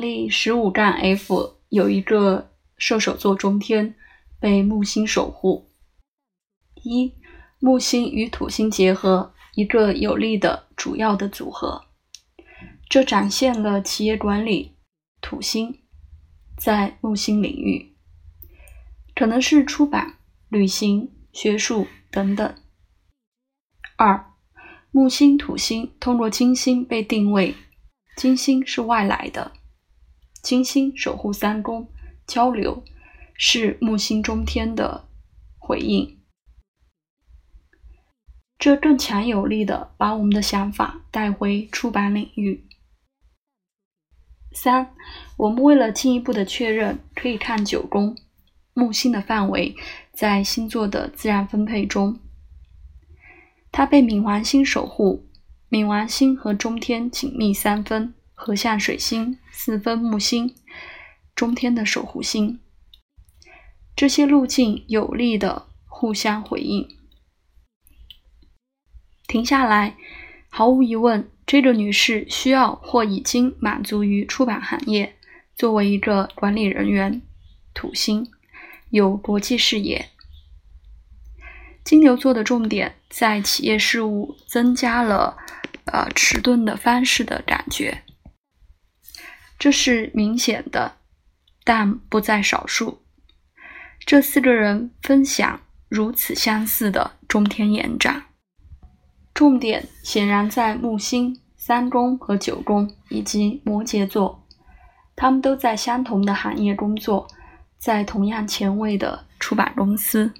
案例十五杠 F 有一个射手座中天被木星守护。一，木星与土星结合，一个有利的主要的组合。这展现了企业管理土星在木星领域，可能是出版、旅行、学术等等。二，木星土星通过金星被定位，金星是外来的。金星守护三宫，交流是木星中天的回应，这更强有力的把我们的想法带回出版领域。三，我们为了进一步的确认，可以看九宫木星的范围在星座的自然分配中，它被冥王星守护，冥王星和中天紧密三分。合相水星四分木星，中天的守护星，这些路径有力的互相回应。停下来，毫无疑问，这个女士需要或已经满足于出版行业。作为一个管理人员，土星有国际视野。金牛座的重点在企业事务，增加了呃迟钝的方式的感觉。这是明显的，但不在少数。这四个人分享如此相似的中天延展，重点显然在木星、三宫和九宫以及摩羯座。他们都在相同的行业工作，在同样前卫的出版公司。